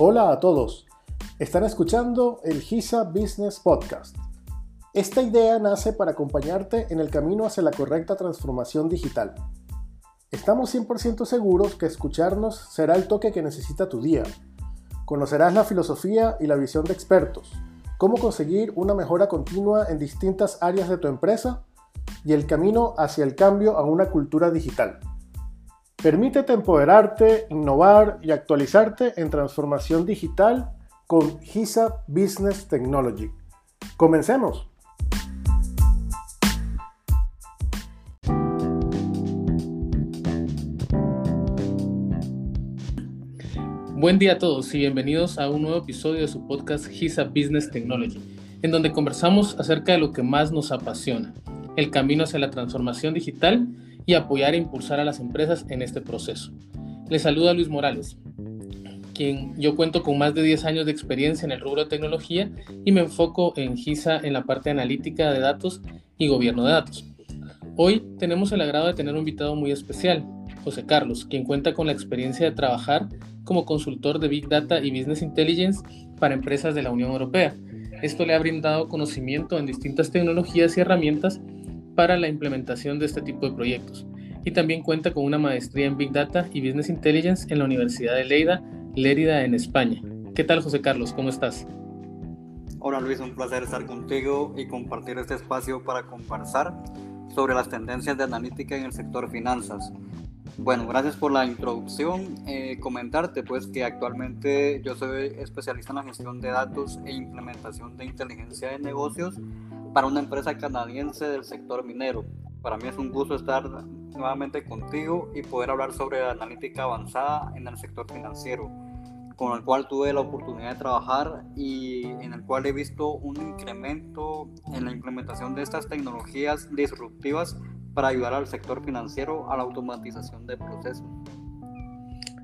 Hola a todos. Están escuchando el GISA Business Podcast. Esta idea nace para acompañarte en el camino hacia la correcta transformación digital. Estamos 100% seguros que escucharnos será el toque que necesita tu día. Conocerás la filosofía y la visión de expertos, cómo conseguir una mejora continua en distintas áreas de tu empresa y el camino hacia el cambio a una cultura digital. Permítete empoderarte, innovar y actualizarte en transformación digital con HISA Business Technology. Comencemos. Buen día a todos y bienvenidos a un nuevo episodio de su podcast HISA Business Technology, en donde conversamos acerca de lo que más nos apasiona, el camino hacia la transformación digital y apoyar e impulsar a las empresas en este proceso. Les saluda Luis Morales, quien yo cuento con más de 10 años de experiencia en el rubro de tecnología y me enfoco en GISA en la parte analítica de datos y gobierno de datos. Hoy tenemos el agrado de tener un invitado muy especial, José Carlos, quien cuenta con la experiencia de trabajar como consultor de Big Data y Business Intelligence para empresas de la Unión Europea. Esto le ha brindado conocimiento en distintas tecnologías y herramientas para la implementación de este tipo de proyectos y también cuenta con una maestría en Big Data y Business Intelligence en la Universidad de Leida, Lérida, en España. ¿Qué tal, José Carlos? ¿Cómo estás? Hola Luis, un placer estar contigo y compartir este espacio para conversar sobre las tendencias de analítica en el sector finanzas. Bueno, gracias por la introducción. Eh, comentarte pues que actualmente yo soy especialista en la gestión de datos e implementación de inteligencia de negocios para una empresa canadiense del sector minero. Para mí es un gusto estar nuevamente contigo y poder hablar sobre analítica avanzada en el sector financiero, con el cual tuve la oportunidad de trabajar y en el cual he visto un incremento en la implementación de estas tecnologías disruptivas para ayudar al sector financiero a la automatización de procesos.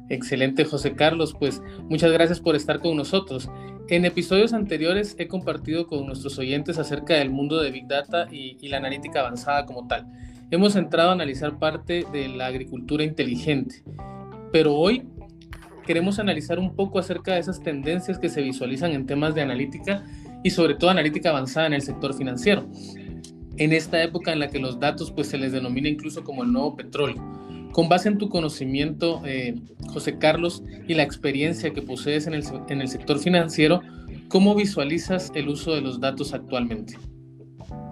Excelente, José Carlos. Pues muchas gracias por estar con nosotros. En episodios anteriores he compartido con nuestros oyentes acerca del mundo de Big Data y, la analítica avanzada como tal. Hemos entrado a analizar parte de la agricultura inteligente, pero hoy queremos analizar un poco acerca de esas tendencias que se visualizan en temas de analítica y sobre todo analítica avanzada en el sector financiero. En esta época en la que los datos pues se les denomina incluso como el nuevo petróleo con base en tu conocimiento, eh, José Carlos, y la experiencia que posees en el, sector financiero, ¿cómo visualizas el uso de los datos actualmente?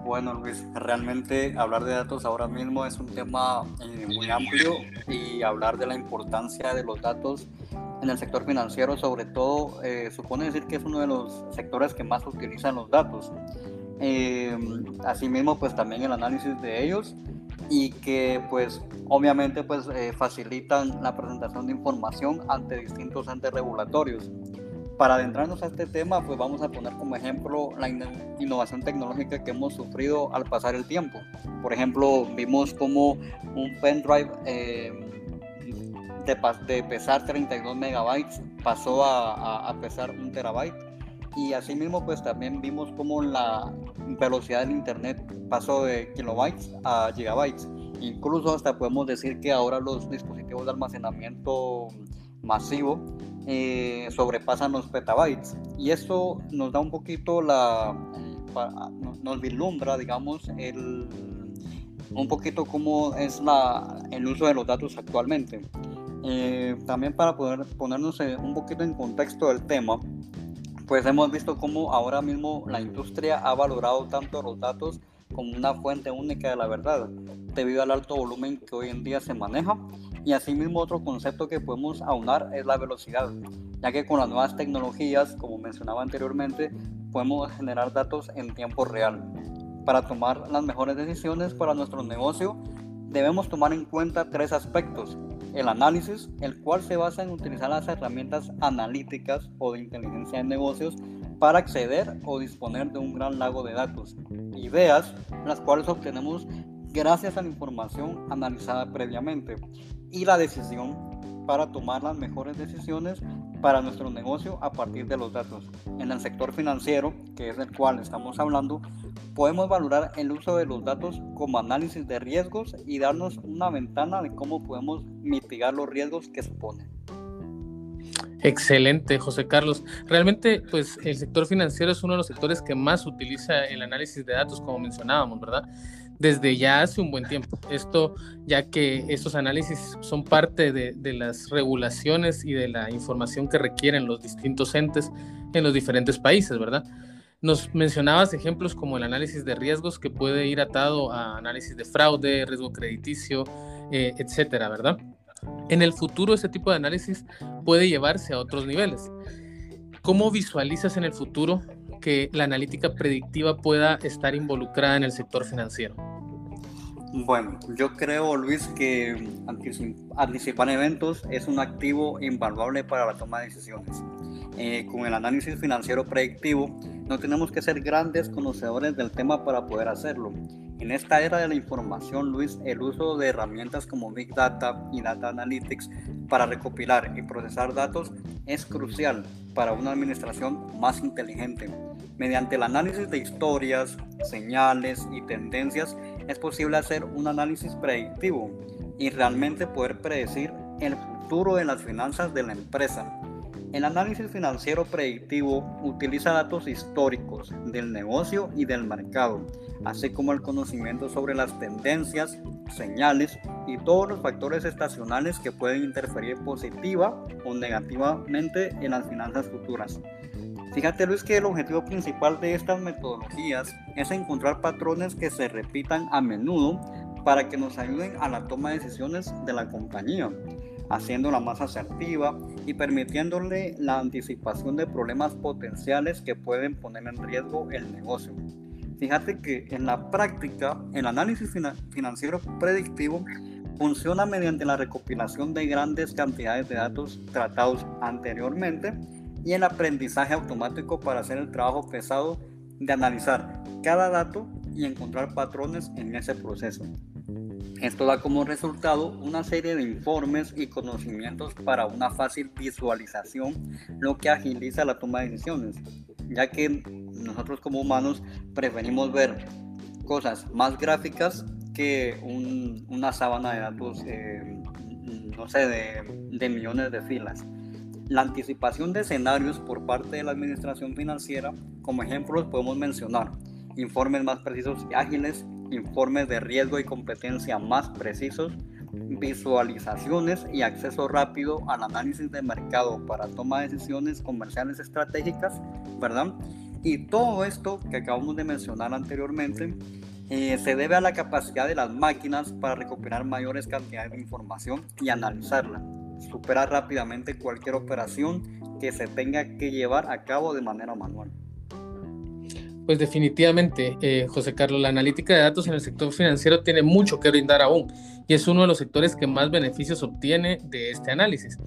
Bueno, Luis, realmente hablar de datos ahora mismo es un tema eh, muy amplio y hablar de la importancia de los datos en el sector financiero, sobre todo, eh, supone decir que es uno de los sectores que más utilizan los datos. asimismo, pues también el análisis de ellos y que pues obviamente pues eh, facilitan la presentación de información ante distintos entes regulatorios. Para adentrarnos a este tema, pues vamos a poner como ejemplo la innovación tecnológica que hemos sufrido al pasar el tiempo. Por ejemplo, vimos como un pendrive eh, de, de, pesar 32 megabytes pasó a, a pesar un terabyte y asimismo pues también vimos cómo la velocidad del internet pasó de kilobytes a gigabytes. Incluso hasta podemos decir que ahora los dispositivos de almacenamiento masivo eh, sobrepasan los petabytes. Y esto nos da un poquito la, nos vislumbra, digamos, el, un poquito cómo es la, el uso de los datos actualmente. Eh, también para poder ponernos un poquito en contexto del tema, pues hemos visto cómo ahora mismo la industria ha valorado tanto los datos como una fuente única de la verdad, debido al alto volumen que hoy en día se maneja. Y asimismo otro concepto que podemos aunar es la velocidad, ya que con las nuevas tecnologías, como mencionaba anteriormente, podemos generar datos en tiempo real. Para tomar las mejores decisiones para nuestro negocio, debemos tomar en cuenta tres aspectos. El análisis, el cual se basa en utilizar las herramientas analíticas o de inteligencia de negocios para acceder o disponer de un gran lago de datos. Ideas, las cuales obtenemos gracias a la información analizada previamente. Y la decisión para tomar las mejores decisiones para nuestro negocio a partir de los datos. En el sector financiero, que es el cual estamos hablando, podemos valorar el uso de los datos como análisis de riesgos y darnos una ventana de cómo podemos mitigar los riesgos que suponen. Excelente, José Carlos. Realmente, pues el sector financiero es uno de los sectores que más utiliza el análisis de datos, como mencionábamos, ¿verdad? Desde ya hace un buen tiempo. Esto, ya que estos análisis son parte de, de las regulaciones y de la información que requieren los distintos entes en los diferentes países, ¿verdad? Nos mencionabas ejemplos como el análisis de riesgos que puede ir atado a análisis de fraude, riesgo crediticio, eh, etcétera, ¿verdad? En el futuro ese tipo de análisis puede llevarse a otros niveles. ¿Cómo visualizas en el futuro que la analítica predictiva pueda estar involucrada en el sector financiero? Bueno, yo creo, Luis, que anticipar eventos es un activo invaluable para la toma de decisiones. Eh, con el análisis financiero predictivo, no tenemos que ser grandes conocedores del tema para poder hacerlo. En esta era de la información, Luis, el uso de herramientas como Big Data y Data Analytics para recopilar y procesar datos es crucial para una administración más inteligente. Mediante el análisis de historias, señales y tendencias, es posible hacer un análisis predictivo y realmente poder predecir el futuro de las finanzas de la empresa. El análisis financiero predictivo utiliza datos históricos del negocio y del mercado, así como el conocimiento sobre las tendencias, señales y todos los factores estacionales que pueden interferir positiva o negativamente en las finanzas futuras. Fíjate Luis que el objetivo principal de estas metodologías es encontrar patrones que se repitan a menudo para que nos ayuden a la toma de decisiones de la compañía haciéndola más asertiva y permitiéndole la anticipación de problemas potenciales que pueden poner en riesgo el negocio. Fíjate que en la práctica el análisis financiero predictivo funciona mediante la recopilación de grandes cantidades de datos tratados anteriormente y el aprendizaje automático para hacer el trabajo pesado de analizar cada dato y encontrar patrones en ese proceso. Esto da como resultado una serie de informes y conocimientos para una fácil visualización, lo que agiliza la toma de decisiones, ya que nosotros como humanos preferimos ver cosas más gráficas que una sábana de datos, eh, no sé, de, de millones de filas. La anticipación de escenarios por parte de la administración financiera, como ejemplos podemos mencionar informes más precisos y ágiles, informes de riesgo y competencia más precisos, visualizaciones y acceso rápido al análisis de mercado para toma de decisiones comerciales estratégicas, ¿verdad? Y todo esto que acabamos de mencionar anteriormente eh, se debe a la capacidad de las máquinas para recopilar mayores cantidades de información y analizarla. Supera rápidamente cualquier operación que se tenga que llevar a cabo de manera manual. Pues definitivamente, eh, José Carlos, la analítica de datos en el sector financiero tiene mucho que brindar aún y es uno de los sectores que más beneficios obtiene de este análisis.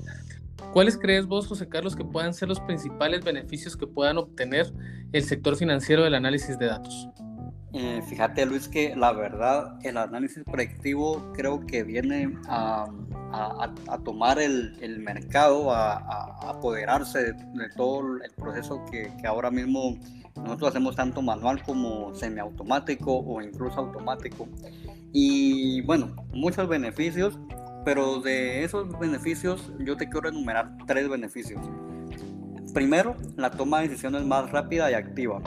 ¿Cuáles crees vos, José Carlos, que puedan ser los principales beneficios que puedan obtener el sector financiero del análisis de datos? Eh, fíjate, Luis, que la verdad, el análisis predictivo creo que viene a, tomar el, mercado, a, apoderarse de, todo el proceso que, que ahora mismo nosotros hacemos tanto manual como semiautomático o incluso automático. Y bueno, muchos beneficios, pero de esos beneficios yo te quiero enumerar tres beneficios. Primero, la toma de decisiones más rápida y activa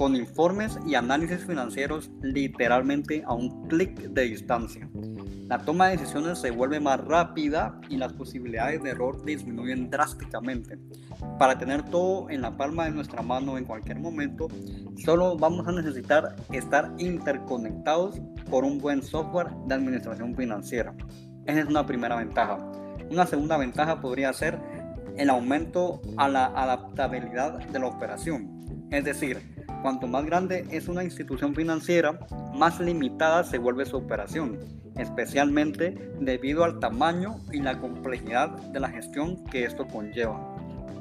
con informes y análisis financieros literalmente a un clic de distancia. La toma de decisiones se vuelve más rápida y las posibilidades de error disminuyen drásticamente. Para tener todo en la palma de nuestra mano en cualquier momento, solo vamos a necesitar estar interconectados por un buen software de administración financiera. Esa es una primera ventaja. Una segunda ventaja podría ser el aumento a la adaptabilidad de la operación. Es decir, Cuanto más grande es una institución financiera, más limitada se vuelve su operación, especialmente debido al tamaño y la complejidad de la gestión que esto conlleva.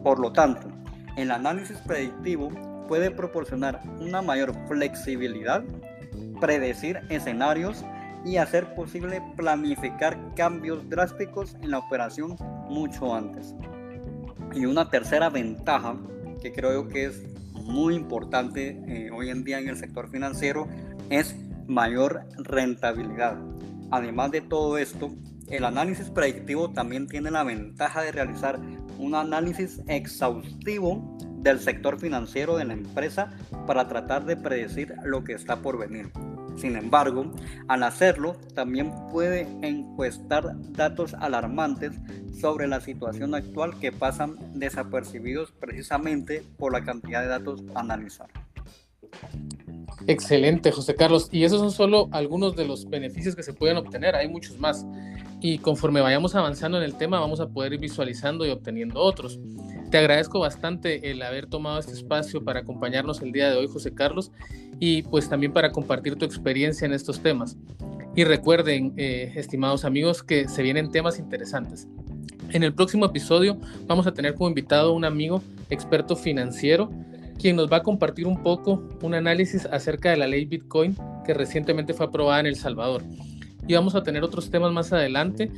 Por lo tanto, el análisis predictivo puede proporcionar una mayor flexibilidad, predecir escenarios y hacer posible planificar cambios drásticos en la operación mucho antes. Y una tercera ventaja que creo que es muy importante eh, hoy en día en el sector financiero es mayor rentabilidad. Además de todo esto, el análisis predictivo también tiene la ventaja de realizar un análisis exhaustivo del sector financiero de la empresa para tratar de predecir lo que está por venir. Sin embargo, al hacerlo, también puede encuestar datos alarmantes sobre la situación actual que pasan desapercibidos precisamente por la cantidad de datos a analizar. Excelente, José Carlos. Y esos son solo algunos de los beneficios que se pueden obtener. Hay muchos más. Y conforme vayamos avanzando en el tema, vamos a poder ir visualizando y obteniendo otros. Te agradezco bastante el haber tomado este espacio para acompañarnos el día de hoy, José Carlos, y pues también para compartir tu experiencia en estos temas. Y recuerden, eh, estimados amigos, que se vienen temas interesantes. En el próximo episodio vamos a tener como invitado un amigo experto financiero, quien nos va a compartir un poco un análisis acerca de la ley Bitcoin que recientemente fue aprobada en El Salvador. Y vamos a tener otros temas más adelante,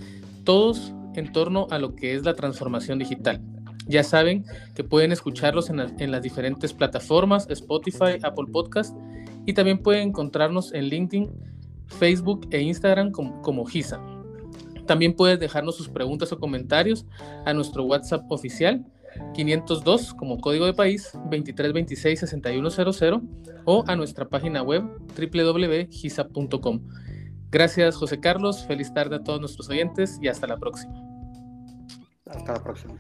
todos en torno a lo que es la transformación digital. Ya saben que pueden escucharlos en, las diferentes plataformas, Spotify, Apple Podcast, y también pueden encontrarnos en LinkedIn, Facebook e Instagram como, como GISA. También puedes dejarnos sus preguntas o comentarios a nuestro WhatsApp oficial 502 como código de país 2326 6100 o a nuestra página web www.gisa.com. Gracias José Carlos, feliz tarde a todos nuestros oyentes y hasta la próxima. Hasta la próxima.